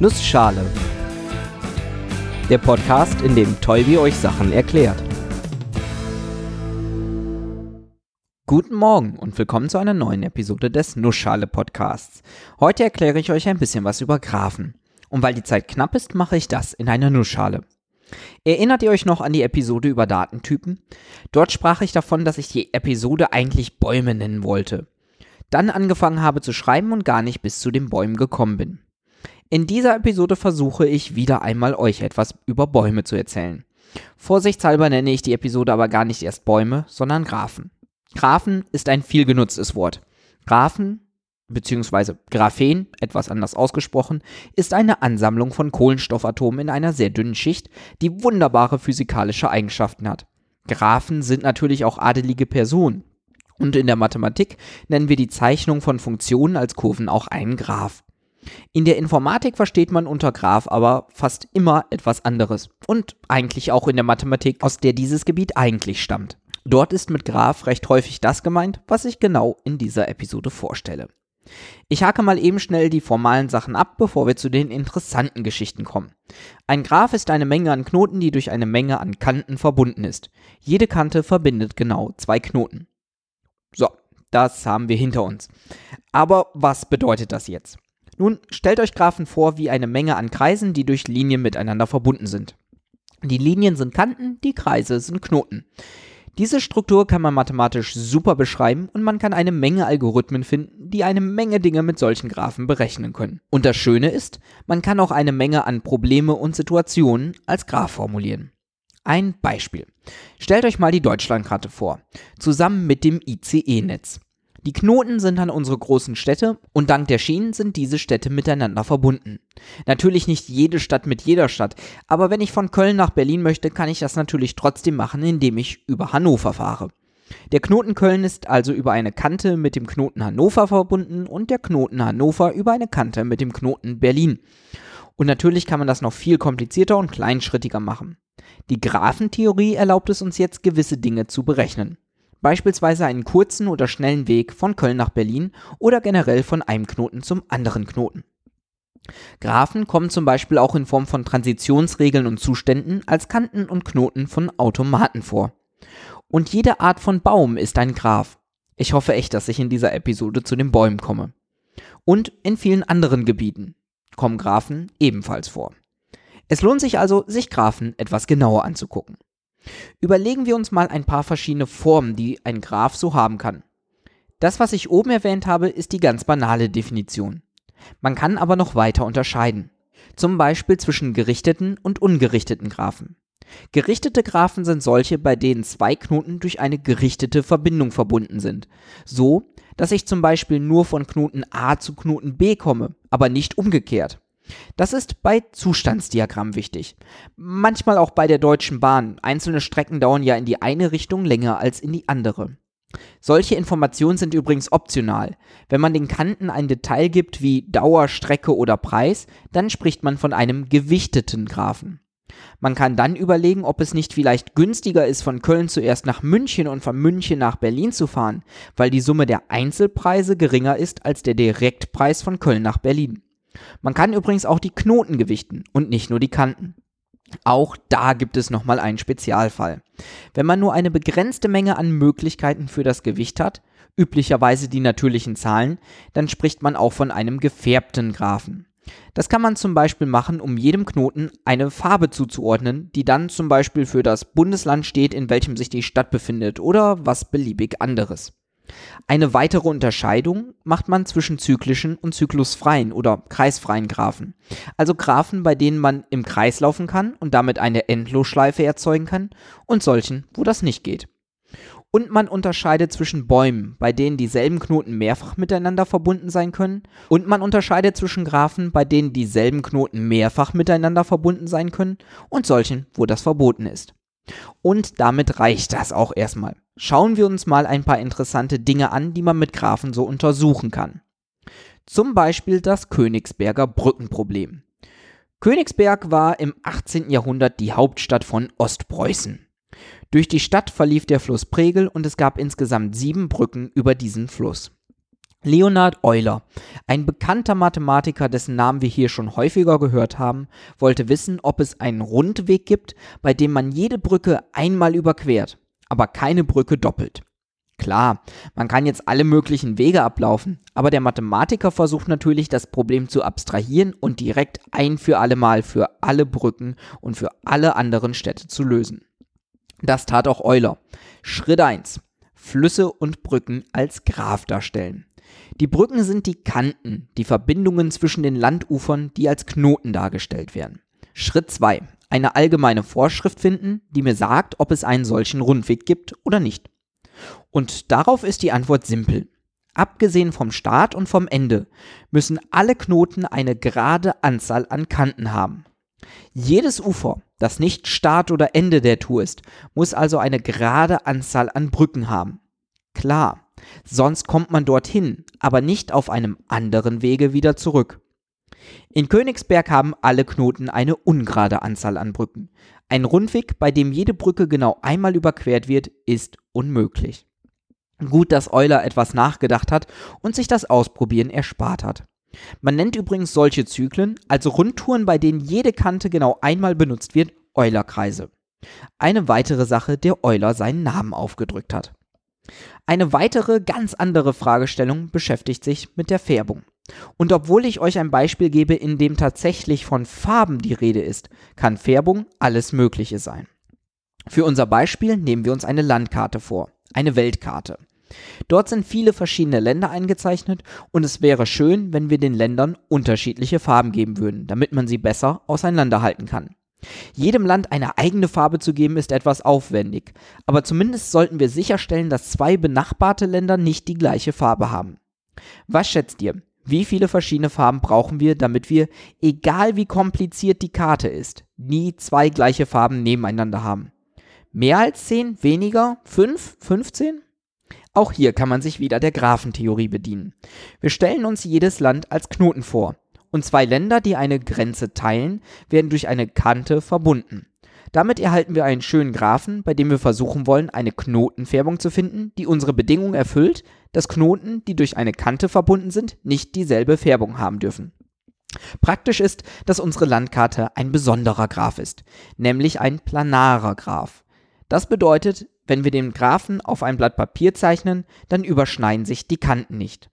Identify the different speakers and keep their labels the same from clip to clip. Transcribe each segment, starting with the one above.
Speaker 1: Nussschale. Der Podcast, in dem Tolbi euch Sachen erklärt. Guten Morgen und willkommen zu einer neuen Episode des Nussschale Podcasts. Heute erkläre ich euch ein bisschen was über Graphen. Und weil die Zeit knapp ist, mache ich das in einer Nussschale. Erinnert ihr euch noch an die Episode über Datentypen? Dort sprach ich davon, dass ich die Episode eigentlich Bäume nennen wollte. Dann angefangen habe zu schreiben und gar nicht bis zu den Bäumen gekommen bin. In dieser Episode versuche ich wieder einmal euch etwas über Bäume zu erzählen. Vorsichtshalber nenne ich die Episode aber gar nicht erst Bäume, sondern Graphen. Graphen ist ein viel genutztes Wort. Graphen bzw. Graphen, etwas anders ausgesprochen, ist eine Ansammlung von Kohlenstoffatomen in einer sehr dünnen Schicht, die wunderbare physikalische Eigenschaften hat. Graphen sind natürlich auch adelige Personen. Und in der Mathematik nennen wir die Zeichnung von Funktionen als Kurven auch einen Graph. In der Informatik versteht man unter Graph aber fast immer etwas anderes und eigentlich auch in der Mathematik, aus der dieses Gebiet eigentlich stammt. Dort ist mit Graph recht häufig das gemeint, was ich genau in dieser Episode vorstelle. Ich hake mal eben schnell die formalen Sachen ab, bevor wir zu den interessanten Geschichten kommen. Ein Graph ist eine Menge an Knoten, die durch eine Menge an Kanten verbunden ist. Jede Kante verbindet genau zwei Knoten. So, das haben wir hinter uns. Aber was bedeutet das jetzt? Nun, stellt euch Graphen vor wie eine Menge an Kreisen, die durch Linien miteinander verbunden sind. Die Linien sind Kanten, die Kreise sind Knoten. Diese Struktur kann man mathematisch super beschreiben und man kann eine Menge Algorithmen finden, die eine Menge Dinge mit solchen Graphen berechnen können. Und das Schöne ist, man kann auch eine Menge an Probleme und Situationen als Graph formulieren. Ein Beispiel. Stellt euch mal die Deutschlandkarte vor, zusammen mit dem ICE-Netz. Die Knoten sind dann unsere großen Städte und dank der Schienen sind diese Städte miteinander verbunden. Natürlich nicht jede Stadt mit jeder Stadt, aber wenn ich von Köln nach Berlin möchte, kann ich das natürlich trotzdem machen, indem ich über Hannover fahre. Der Knoten Köln ist also über eine Kante mit dem Knoten Hannover verbunden und der Knoten Hannover über eine Kante mit dem Knoten Berlin. Und natürlich kann man das noch viel komplizierter und kleinschrittiger machen. Die Graphentheorie erlaubt es uns jetzt, gewisse Dinge zu berechnen. Beispielsweise einen kurzen oder schnellen Weg von Köln nach Berlin oder generell von einem Knoten zum anderen Knoten. Graphen kommen zum Beispiel auch in Form von Transitionsregeln und Zuständen als Kanten und Knoten von Automaten vor. Und jede Art von Baum ist ein Graph. Ich hoffe echt, dass ich in dieser Episode zu den Bäumen komme. Und in vielen anderen Gebieten kommen Graphen ebenfalls vor. Es lohnt sich also, sich Graphen etwas genauer anzugucken. Überlegen wir uns mal ein paar verschiedene Formen, die ein Graph so haben kann. Das, was ich oben erwähnt habe, ist die ganz banale Definition. Man kann aber noch weiter unterscheiden. Zum Beispiel zwischen gerichteten und ungerichteten Graphen. Gerichtete Graphen sind solche, bei denen zwei Knoten durch eine gerichtete Verbindung verbunden sind. So, dass ich zum Beispiel nur von Knoten A zu Knoten B komme, aber nicht umgekehrt. Das ist bei Zustandsdiagrammen wichtig. Manchmal auch bei der Deutschen Bahn. Einzelne Strecken dauern ja in die eine Richtung länger als in die andere. Solche Informationen sind übrigens optional. Wenn man den Kanten ein Detail gibt wie Dauer, Strecke oder Preis, dann spricht man von einem gewichteten Graphen. Man kann dann überlegen, ob es nicht vielleicht günstiger ist, von Köln zuerst nach München und von München nach Berlin zu fahren, weil die Summe der Einzelpreise geringer ist als der Direktpreis von Köln nach Berlin. Man kann übrigens auch die Knoten gewichten und nicht nur die Kanten. Auch da gibt es nochmal einen Spezialfall. Wenn man nur eine begrenzte Menge an Möglichkeiten für das Gewicht hat, üblicherweise die natürlichen Zahlen, dann spricht man auch von einem gefärbten Graphen. Das kann man zum Beispiel machen, um jedem Knoten eine Farbe zuzuordnen, die dann zum Beispiel für das Bundesland steht, in welchem sich die Stadt befindet oder was beliebig anderes. Eine weitere Unterscheidung macht man zwischen zyklischen und zyklusfreien oder kreisfreien Graphen. Also Graphen, bei denen man im Kreis laufen kann und damit eine Endlosschleife erzeugen kann und solchen, wo das nicht geht. Und man unterscheidet zwischen Bäumen, bei denen dieselben Knoten mehrfach miteinander verbunden sein können. Und man unterscheidet zwischen Graphen, bei denen dieselben Knoten mehrfach miteinander verbunden sein können. Und solchen, wo das verboten ist. Und damit reicht das auch erstmal. Schauen wir uns mal ein paar interessante Dinge an, die man mit Graphen so untersuchen kann. Zum Beispiel das Königsberger Brückenproblem. Königsberg war im 18. Jahrhundert die Hauptstadt von Ostpreußen. Durch die Stadt verlief der Fluss Pregel und es gab insgesamt sieben Brücken über diesen Fluss. Leonhard Euler, ein bekannter Mathematiker, dessen Namen wir hier schon häufiger gehört haben, wollte wissen, ob es einen Rundweg gibt, bei dem man jede Brücke einmal überquert, aber keine Brücke doppelt. Klar, man kann jetzt alle möglichen Wege ablaufen, aber der Mathematiker versucht natürlich, das Problem zu abstrahieren und direkt ein für alle Mal für alle Brücken und für alle anderen Städte zu lösen. Das tat auch Euler. Schritt 1. Flüsse und Brücken als Graph darstellen. Die Brücken sind die Kanten, die Verbindungen zwischen den Landufern, die als Knoten dargestellt werden. Schritt 2. Eine allgemeine Vorschrift finden, die mir sagt, ob es einen solchen Rundweg gibt oder nicht. Und darauf ist die Antwort simpel. Abgesehen vom Start und vom Ende müssen alle Knoten eine gerade Anzahl an Kanten haben. Jedes Ufer, das nicht Start oder Ende der Tour ist, muss also eine gerade Anzahl an Brücken haben. Klar, sonst kommt man dorthin, aber nicht auf einem anderen Wege wieder zurück. In Königsberg haben alle Knoten eine ungerade Anzahl an Brücken. Ein Rundweg, bei dem jede Brücke genau einmal überquert wird, ist unmöglich. Gut, dass Euler etwas nachgedacht hat und sich das Ausprobieren erspart hat. Man nennt übrigens solche Zyklen, also Rundtouren, bei denen jede Kante genau einmal benutzt wird, Eulerkreise. Eine weitere Sache, der Euler seinen Namen aufgedrückt hat. Eine weitere, ganz andere Fragestellung beschäftigt sich mit der Färbung. Und obwohl ich euch ein Beispiel gebe, in dem tatsächlich von Farben die Rede ist, kann Färbung alles Mögliche sein. Für unser Beispiel nehmen wir uns eine Landkarte vor, eine Weltkarte. Dort sind viele verschiedene Länder eingezeichnet und es wäre schön, wenn wir den Ländern unterschiedliche Farben geben würden, damit man sie besser auseinanderhalten kann. Jedem Land eine eigene Farbe zu geben, ist etwas aufwendig, aber zumindest sollten wir sicherstellen, dass zwei benachbarte Länder nicht die gleiche Farbe haben. Was schätzt ihr? Wie viele verschiedene Farben brauchen wir, damit wir, egal wie kompliziert die Karte ist, nie zwei gleiche Farben nebeneinander haben? Mehr als 10? Weniger? 5? 15? Auch hier kann man sich wieder der Graphentheorie bedienen. Wir stellen uns jedes Land als Knoten vor und zwei Länder, die eine Grenze teilen, werden durch eine Kante verbunden. Damit erhalten wir einen schönen Graphen, bei dem wir versuchen wollen, eine Knotenfärbung zu finden, die unsere Bedingung erfüllt, dass Knoten, die durch eine Kante verbunden sind, nicht dieselbe Färbung haben dürfen. Praktisch ist, dass unsere Landkarte ein besonderer Graph ist, nämlich ein planarer Graph. Das bedeutet, wenn wir den Graphen auf ein Blatt Papier zeichnen, dann überschneiden sich die Kanten nicht.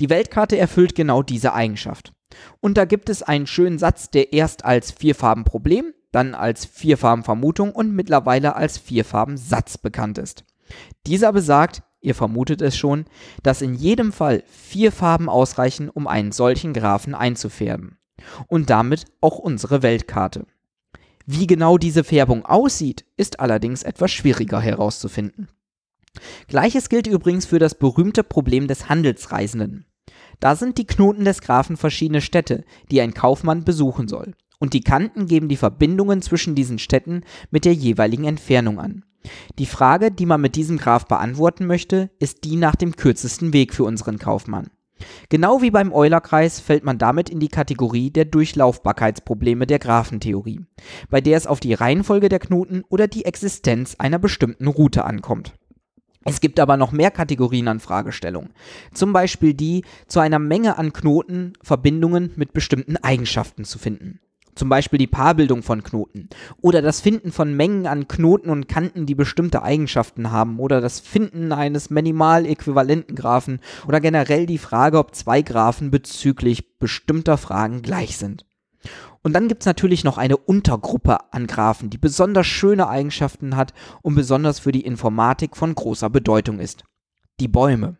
Speaker 1: Die Weltkarte erfüllt genau diese Eigenschaft. Und da gibt es einen schönen Satz, der erst als Vierfarben-Problem, dann als Vierfarben-Vermutung und mittlerweile als Vierfarben-Satz bekannt ist. Dieser besagt, ihr vermutet es schon, dass in jedem Fall vier Farben ausreichen, um einen solchen Graphen einzufärben. Und damit auch unsere Weltkarte. Wie genau diese Färbung aussieht, ist allerdings etwas schwieriger herauszufinden. Gleiches gilt übrigens für das berühmte Problem des Handelsreisenden. Da sind die Knoten des Graphen verschiedene Städte, die ein Kaufmann besuchen soll. Und die Kanten geben die Verbindungen zwischen diesen Städten mit der jeweiligen Entfernung an. Die Frage, die man mit diesem Graph beantworten möchte, ist die nach dem kürzesten Weg für unseren Kaufmann. Genau wie beim Eulerkreis fällt man damit in die Kategorie der Durchlaufbarkeitsprobleme der Graphentheorie, bei der es auf die Reihenfolge der Knoten oder die Existenz einer bestimmten Route ankommt. Es gibt aber noch mehr Kategorien an Fragestellungen. Zum Beispiel die, zu einer Menge an Knoten Verbindungen mit bestimmten Eigenschaften zu finden. Zum Beispiel die Paarbildung von Knoten. Oder das Finden von Mengen an Knoten und Kanten, die bestimmte Eigenschaften haben. Oder das Finden eines minimal äquivalenten Graphen. Oder generell die Frage, ob zwei Graphen bezüglich bestimmter Fragen gleich sind. Und dann gibt es natürlich noch eine Untergruppe an Graphen, die besonders schöne Eigenschaften hat und besonders für die Informatik von großer Bedeutung ist. Die Bäume.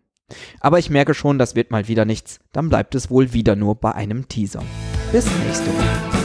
Speaker 1: Aber ich merke schon, das wird mal wieder nichts. Dann bleibt es wohl wieder nur bei einem Teaser. Bis nächste Woche.